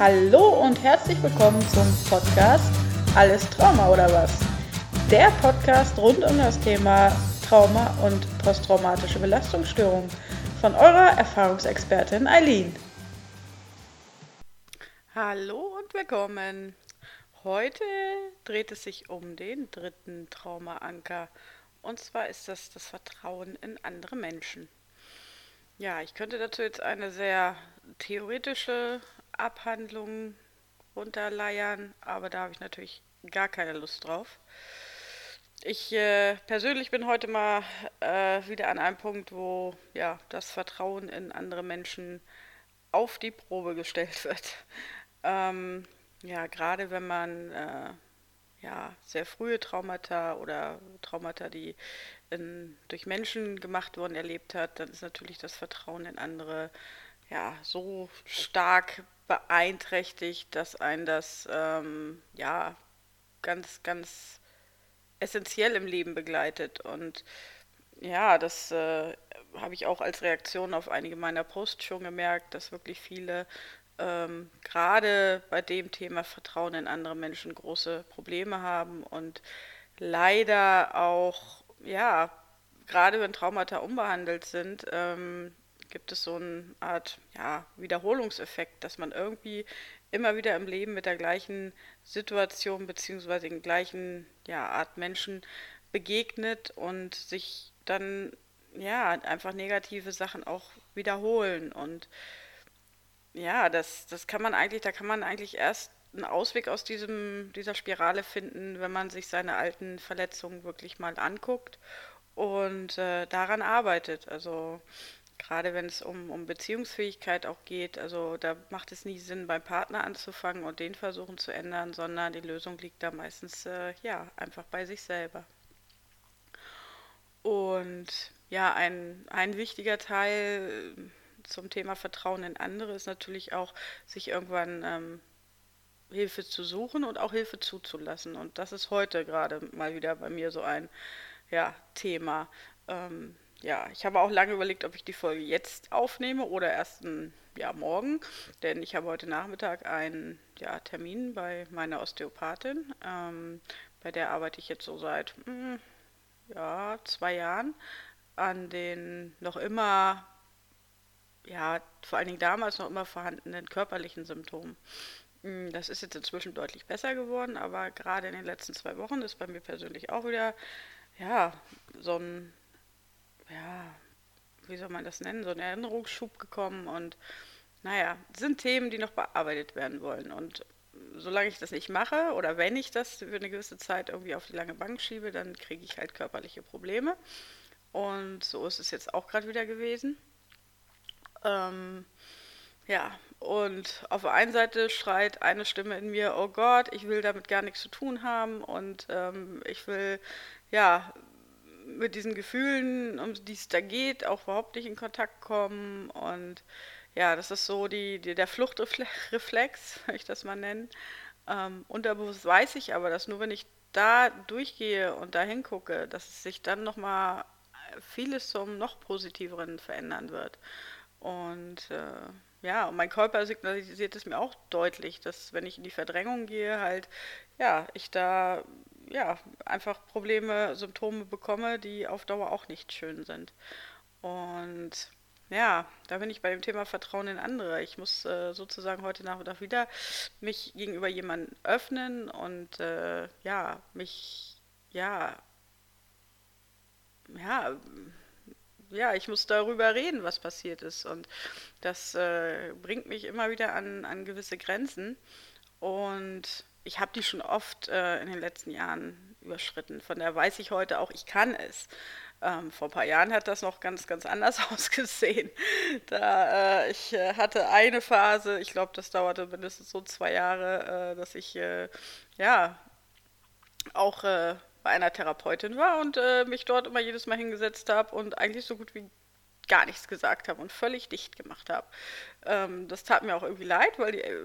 Hallo und herzlich willkommen zum Podcast Alles Trauma oder was? Der Podcast rund um das Thema Trauma und posttraumatische Belastungsstörung von eurer Erfahrungsexpertin Eileen. Hallo und willkommen. Heute dreht es sich um den dritten Traumaanker. Und zwar ist das das Vertrauen in andere Menschen. Ja, ich könnte dazu jetzt eine sehr theoretische Abhandlung runterleiern, aber da habe ich natürlich gar keine Lust drauf. Ich äh, persönlich bin heute mal äh, wieder an einem Punkt, wo ja das Vertrauen in andere Menschen auf die Probe gestellt wird. Ähm, ja, gerade wenn man äh, ja sehr frühe Traumata oder Traumata, die in, durch Menschen gemacht wurden, erlebt hat, dann ist natürlich das Vertrauen in andere ja so stark beeinträchtigt, dass ein das ähm, ja ganz, ganz essentiell im Leben begleitet. Und ja, das äh, habe ich auch als Reaktion auf einige meiner Posts schon gemerkt, dass wirklich viele ähm, gerade bei dem Thema Vertrauen in andere Menschen große Probleme haben und leider auch, ja, gerade wenn Traumata unbehandelt sind, ähm, gibt es so eine Art ja, Wiederholungseffekt, dass man irgendwie immer wieder im Leben mit der gleichen Situation beziehungsweise den gleichen ja, Art Menschen begegnet und sich dann ja einfach negative Sachen auch wiederholen und ja, das, das kann man eigentlich, da kann man eigentlich erst einen Ausweg aus diesem, dieser Spirale finden, wenn man sich seine alten Verletzungen wirklich mal anguckt und äh, daran arbeitet. Also gerade wenn es um, um Beziehungsfähigkeit auch geht, also da macht es nie Sinn, beim Partner anzufangen und den versuchen zu ändern, sondern die Lösung liegt da meistens äh, ja einfach bei sich selber. Und ja, ein, ein wichtiger Teil zum Thema Vertrauen in andere ist natürlich auch, sich irgendwann ähm, Hilfe zu suchen und auch Hilfe zuzulassen. Und das ist heute gerade mal wieder bei mir so ein ja, Thema. Ähm, ja, ich habe auch lange überlegt, ob ich die Folge jetzt aufnehme oder erst ein, ja, morgen, denn ich habe heute Nachmittag einen ja, Termin bei meiner Osteopathin. Ähm, bei der arbeite ich jetzt so seit mh, hm, ja, zwei Jahren an den noch immer ja, vor allen Dingen damals noch immer vorhandenen körperlichen Symptomen. Hm, das ist jetzt inzwischen deutlich besser geworden, aber gerade in den letzten zwei Wochen ist bei mir persönlich auch wieder, ja, so ein, ja, wie soll man das nennen, so ein Erinnerungsschub gekommen und naja, sind Themen, die noch bearbeitet werden wollen. Und solange ich das nicht mache oder wenn ich das für eine gewisse Zeit irgendwie auf die lange Bank schiebe, dann kriege ich halt körperliche Probleme. Und so ist es jetzt auch gerade wieder gewesen. Ähm, ja, und auf der einen Seite schreit eine Stimme in mir, oh Gott, ich will damit gar nichts zu tun haben und ähm, ich will, ja, mit diesen Gefühlen, um die es da geht, auch überhaupt nicht in Kontakt kommen. Und ja, das ist so die, die der Fluchtreflex, wenn ich das mal nennen. Ähm, unterbewusst weiß ich aber, dass nur wenn ich da durchgehe und da hingucke, dass sich dann nochmal vieles zum noch positiveren verändern wird. Und äh, ja, und mein Körper signalisiert es mir auch deutlich, dass wenn ich in die Verdrängung gehe, halt, ja, ich da ja einfach Probleme, Symptome bekomme, die auf Dauer auch nicht schön sind. Und ja, da bin ich bei dem Thema Vertrauen in andere. Ich muss äh, sozusagen heute Nachmittag wieder mich gegenüber jemandem öffnen und äh, ja, mich ja ja ja, ich muss darüber reden, was passiert ist. Und das äh, bringt mich immer wieder an, an gewisse Grenzen. Und ich habe die schon oft äh, in den letzten Jahren überschritten. Von daher weiß ich heute auch, ich kann es. Ähm, vor ein paar Jahren hat das noch ganz, ganz anders ausgesehen. Da äh, ich äh, hatte eine Phase, ich glaube, das dauerte mindestens so zwei Jahre, äh, dass ich äh, ja auch äh, bei einer Therapeutin war und äh, mich dort immer jedes Mal hingesetzt habe und eigentlich so gut wie gar nichts gesagt habe und völlig dicht gemacht habe. Ähm, das tat mir auch irgendwie leid, weil die, äh,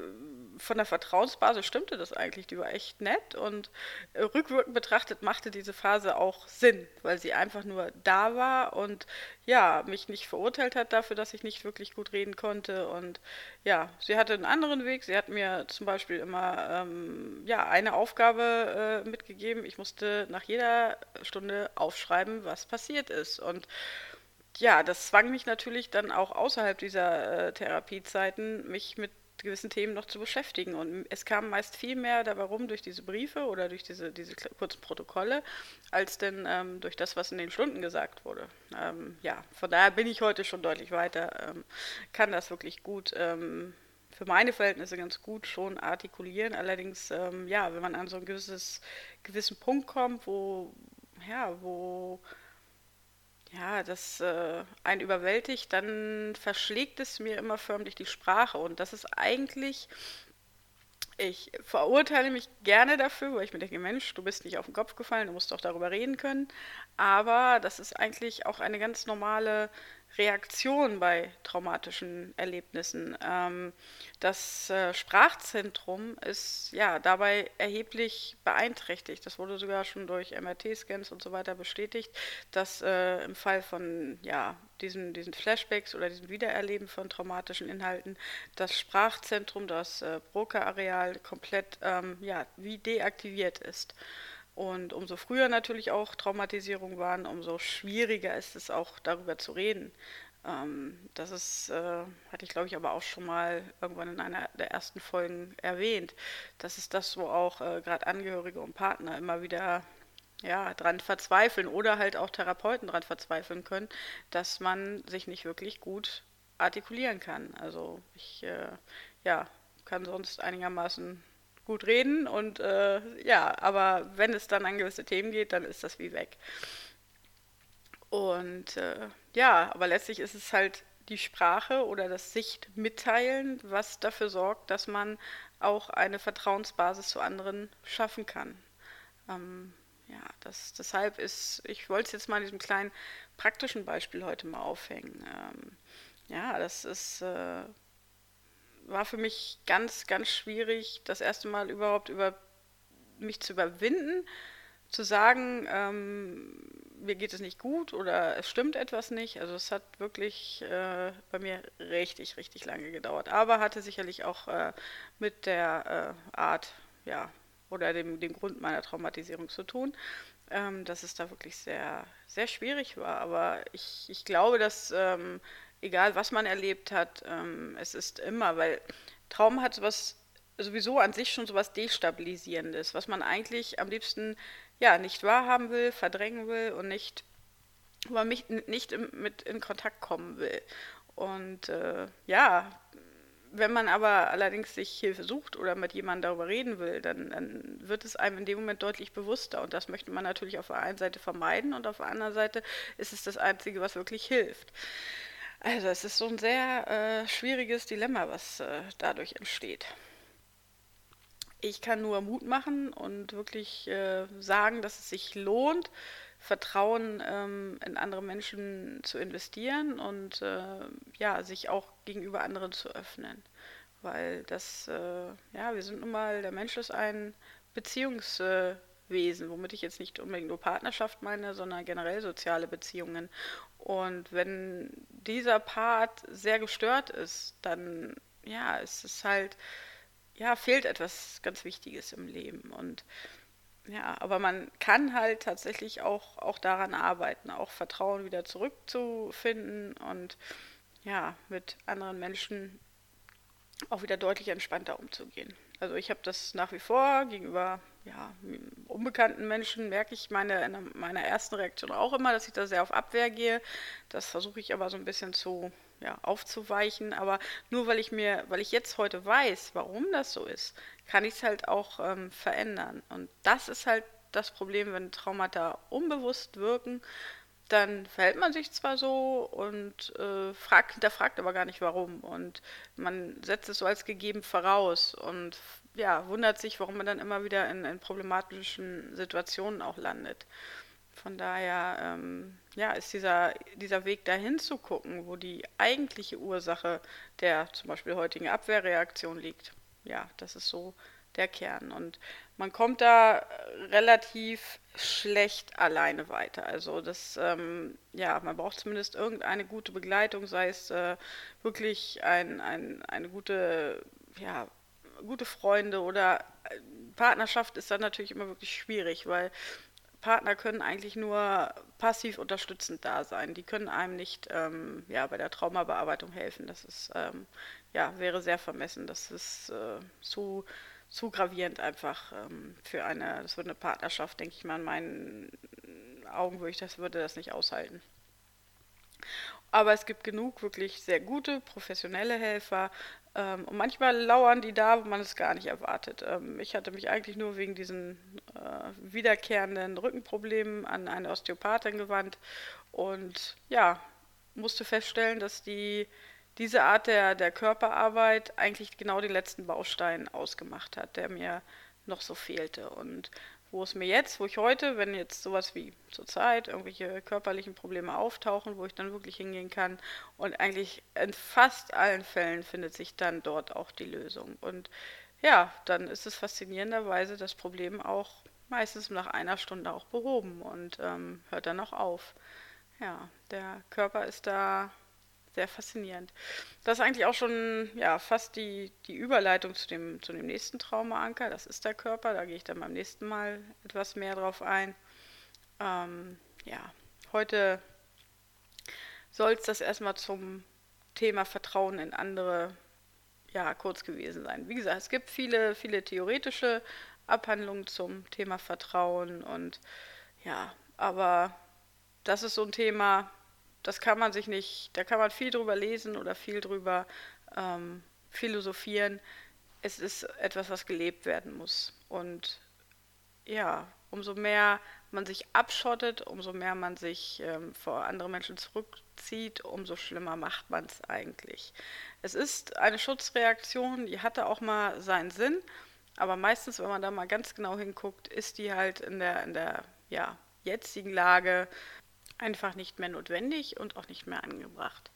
von der Vertrauensbasis stimmte das eigentlich. Die war echt nett und äh, rückwirkend betrachtet machte diese Phase auch Sinn, weil sie einfach nur da war und ja, mich nicht verurteilt hat dafür, dass ich nicht wirklich gut reden konnte. Und ja, sie hatte einen anderen Weg. Sie hat mir zum Beispiel immer ähm, ja, eine Aufgabe äh, mitgegeben. Ich musste nach jeder Stunde aufschreiben, was passiert ist. Und ja, das zwang mich natürlich dann auch außerhalb dieser äh, Therapiezeiten, mich mit gewissen Themen noch zu beschäftigen. Und es kam meist viel mehr dabei rum durch diese Briefe oder durch diese, diese kurzen Protokolle, als denn ähm, durch das, was in den Stunden gesagt wurde. Ähm, ja, von daher bin ich heute schon deutlich weiter, ähm, kann das wirklich gut ähm, für meine Verhältnisse ganz gut schon artikulieren. Allerdings, ähm, ja, wenn man an so einen gewissen Punkt kommt, wo, ja, wo ja, das äh, einen überwältigt, dann verschlägt es mir immer förmlich die Sprache. Und das ist eigentlich, ich verurteile mich gerne dafür, weil ich mir denke, Mensch, du bist nicht auf den Kopf gefallen, du musst doch darüber reden können. Aber das ist eigentlich auch eine ganz normale Reaktion bei traumatischen Erlebnissen. Ähm, das äh, Sprachzentrum ist ja dabei erheblich beeinträchtigt. Das wurde sogar schon durch MRT-Scans und so weiter bestätigt, dass äh, im Fall von ja, diesen, diesen Flashbacks oder diesem Wiedererleben von traumatischen Inhalten das Sprachzentrum, das äh, Broca-Areal komplett ähm, ja, wie deaktiviert ist. Und umso früher natürlich auch Traumatisierung waren, umso schwieriger ist es auch darüber zu reden. Ähm, das ist, äh, hatte ich glaube ich aber auch schon mal irgendwann in einer der ersten Folgen erwähnt. Das ist das, wo auch äh, gerade Angehörige und Partner immer wieder ja, dran verzweifeln oder halt auch Therapeuten dran verzweifeln können, dass man sich nicht wirklich gut artikulieren kann. Also ich äh, ja, kann sonst einigermaßen gut reden und äh, ja, aber wenn es dann an gewisse Themen geht, dann ist das wie weg. Und äh, ja, aber letztlich ist es halt die Sprache oder das Sichtmitteilen, was dafür sorgt, dass man auch eine Vertrauensbasis zu anderen schaffen kann. Ähm, ja, das, deshalb ist, ich wollte es jetzt mal in diesem kleinen praktischen Beispiel heute mal aufhängen. Ähm, ja, das ist äh, war für mich ganz, ganz schwierig, das erste Mal überhaupt über mich zu überwinden, zu sagen, ähm, mir geht es nicht gut oder es stimmt etwas nicht. Also es hat wirklich äh, bei mir richtig, richtig lange gedauert. Aber hatte sicherlich auch äh, mit der äh, Art, ja, oder dem, dem Grund meiner Traumatisierung zu tun, ähm, dass es da wirklich sehr, sehr schwierig war. Aber ich, ich glaube, dass ähm, egal was man erlebt hat, ähm, es ist immer, weil Traum hat was sowieso an sich schon so was Destabilisierendes, was man eigentlich am liebsten ja nicht wahrhaben will, verdrängen will und nicht, wo man nicht, nicht im, mit in Kontakt kommen will. Und äh, ja, wenn man aber allerdings sich Hilfe sucht oder mit jemandem darüber reden will, dann, dann, wird es einem in dem Moment deutlich bewusster. Und das möchte man natürlich auf der einen Seite vermeiden und auf der anderen Seite ist es das Einzige, was wirklich hilft. Also es ist so ein sehr äh, schwieriges Dilemma, was äh, dadurch entsteht. Ich kann nur Mut machen und wirklich äh, sagen, dass es sich lohnt, Vertrauen ähm, in andere Menschen zu investieren und äh, ja, sich auch gegenüber anderen zu öffnen. Weil das, äh, ja, wir sind nun mal, der Mensch ist ein Beziehungswesen, womit ich jetzt nicht unbedingt nur Partnerschaft meine, sondern generell soziale Beziehungen. Und wenn dieser Part sehr gestört ist, dann ja, ist es halt, ja, fehlt etwas ganz Wichtiges im Leben. Und ja, aber man kann halt tatsächlich auch, auch daran arbeiten, auch Vertrauen wieder zurückzufinden und ja, mit anderen Menschen auch wieder deutlich entspannter umzugehen. Also ich habe das nach wie vor gegenüber ja, unbekannten Menschen merke ich meine, in meiner ersten Reaktion auch immer, dass ich da sehr auf Abwehr gehe. Das versuche ich aber so ein bisschen zu ja, aufzuweichen. Aber nur weil ich mir, weil ich jetzt heute weiß, warum das so ist, kann ich es halt auch ähm, verändern. Und das ist halt das Problem, wenn Traumata unbewusst wirken, dann verhält man sich zwar so und äh, fragt, hinterfragt aber gar nicht warum. Und man setzt es so als gegeben voraus und ja, wundert sich, warum man dann immer wieder in, in problematischen Situationen auch landet. Von daher ähm, ja, ist dieser, dieser Weg dahin zu gucken, wo die eigentliche Ursache der zum Beispiel heutigen Abwehrreaktion liegt, ja, das ist so der Kern. Und man kommt da relativ schlecht alleine weiter. Also das, ähm, ja, man braucht zumindest irgendeine gute Begleitung, sei es äh, wirklich ein, ein, eine gute, ja, gute Freunde oder äh, Partnerschaft ist dann natürlich immer wirklich schwierig, weil Partner können eigentlich nur passiv unterstützend da sein. Die können einem nicht ähm, ja, bei der Traumabearbeitung helfen. Das ist, ähm, ja, wäre sehr vermessen. Das ist äh, zu, zu gravierend einfach ähm, für eine, das würde eine Partnerschaft, denke ich mal, in meinen Augen würde ich das, würde das nicht aushalten. Aber es gibt genug wirklich sehr gute, professionelle Helfer, ähm, und manchmal lauern die da, wo man es gar nicht erwartet. Ähm, ich hatte mich eigentlich nur wegen diesen äh, wiederkehrenden Rückenproblemen an eine Osteopathin gewandt und ja, musste feststellen, dass die diese Art der, der Körperarbeit eigentlich genau den letzten Baustein ausgemacht hat, der mir noch so fehlte. Und wo es mir jetzt, wo ich heute, wenn jetzt sowas wie zurzeit irgendwelche körperlichen Probleme auftauchen, wo ich dann wirklich hingehen kann und eigentlich in fast allen Fällen findet sich dann dort auch die Lösung. Und ja, dann ist es faszinierenderweise das Problem auch meistens nach einer Stunde auch behoben und ähm, hört dann auch auf. Ja, der Körper ist da sehr faszinierend. Das ist eigentlich auch schon ja, fast die, die Überleitung zu dem, zu dem nächsten Traumaanker. Das ist der Körper. Da gehe ich dann beim nächsten Mal etwas mehr drauf ein. Ähm, ja, heute soll es das erstmal zum Thema Vertrauen in andere ja, kurz gewesen sein. Wie gesagt, es gibt viele, viele theoretische Abhandlungen zum Thema Vertrauen und ja, aber das ist so ein Thema, das kann man sich nicht, da kann man viel drüber lesen oder viel drüber ähm, philosophieren. Es ist etwas, was gelebt werden muss. Und ja, umso mehr man sich abschottet, umso mehr man sich ähm, vor andere Menschen zurückzieht, umso schlimmer macht man es eigentlich. Es ist eine Schutzreaktion, die hatte auch mal seinen Sinn, aber meistens, wenn man da mal ganz genau hinguckt, ist die halt in der, in der ja, jetzigen Lage einfach nicht mehr notwendig und auch nicht mehr angebracht.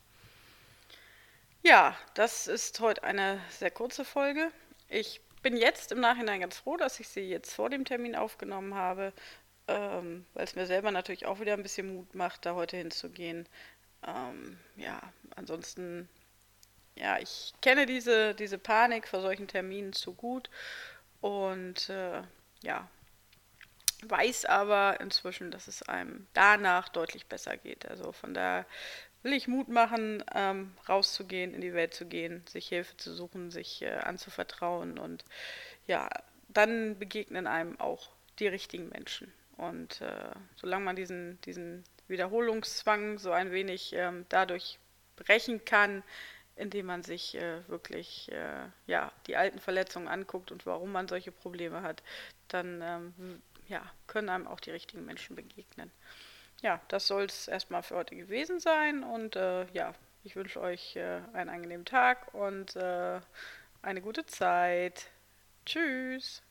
Ja, das ist heute eine sehr kurze Folge. Ich bin jetzt im Nachhinein ganz froh, dass ich sie jetzt vor dem Termin aufgenommen habe, ähm, weil es mir selber natürlich auch wieder ein bisschen Mut macht, da heute hinzugehen. Ähm, ja, ansonsten, ja, ich kenne diese, diese Panik vor solchen Terminen zu gut und äh, ja, weiß aber inzwischen, dass es einem danach deutlich besser geht. Also von daher will ich Mut machen, ähm, rauszugehen, in die Welt zu gehen, sich Hilfe zu suchen, sich äh, anzuvertrauen und ja, dann begegnen einem auch die richtigen Menschen. Und äh, solange man diesen, diesen Wiederholungszwang so ein wenig ähm, dadurch brechen kann, indem man sich äh, wirklich äh, ja, die alten Verletzungen anguckt und warum man solche Probleme hat, dann ähm, ja, können einem auch die richtigen Menschen begegnen. Ja, das soll es erstmal für heute gewesen sein und äh, ja, ich wünsche euch äh, einen angenehmen Tag und äh, eine gute Zeit. Tschüss.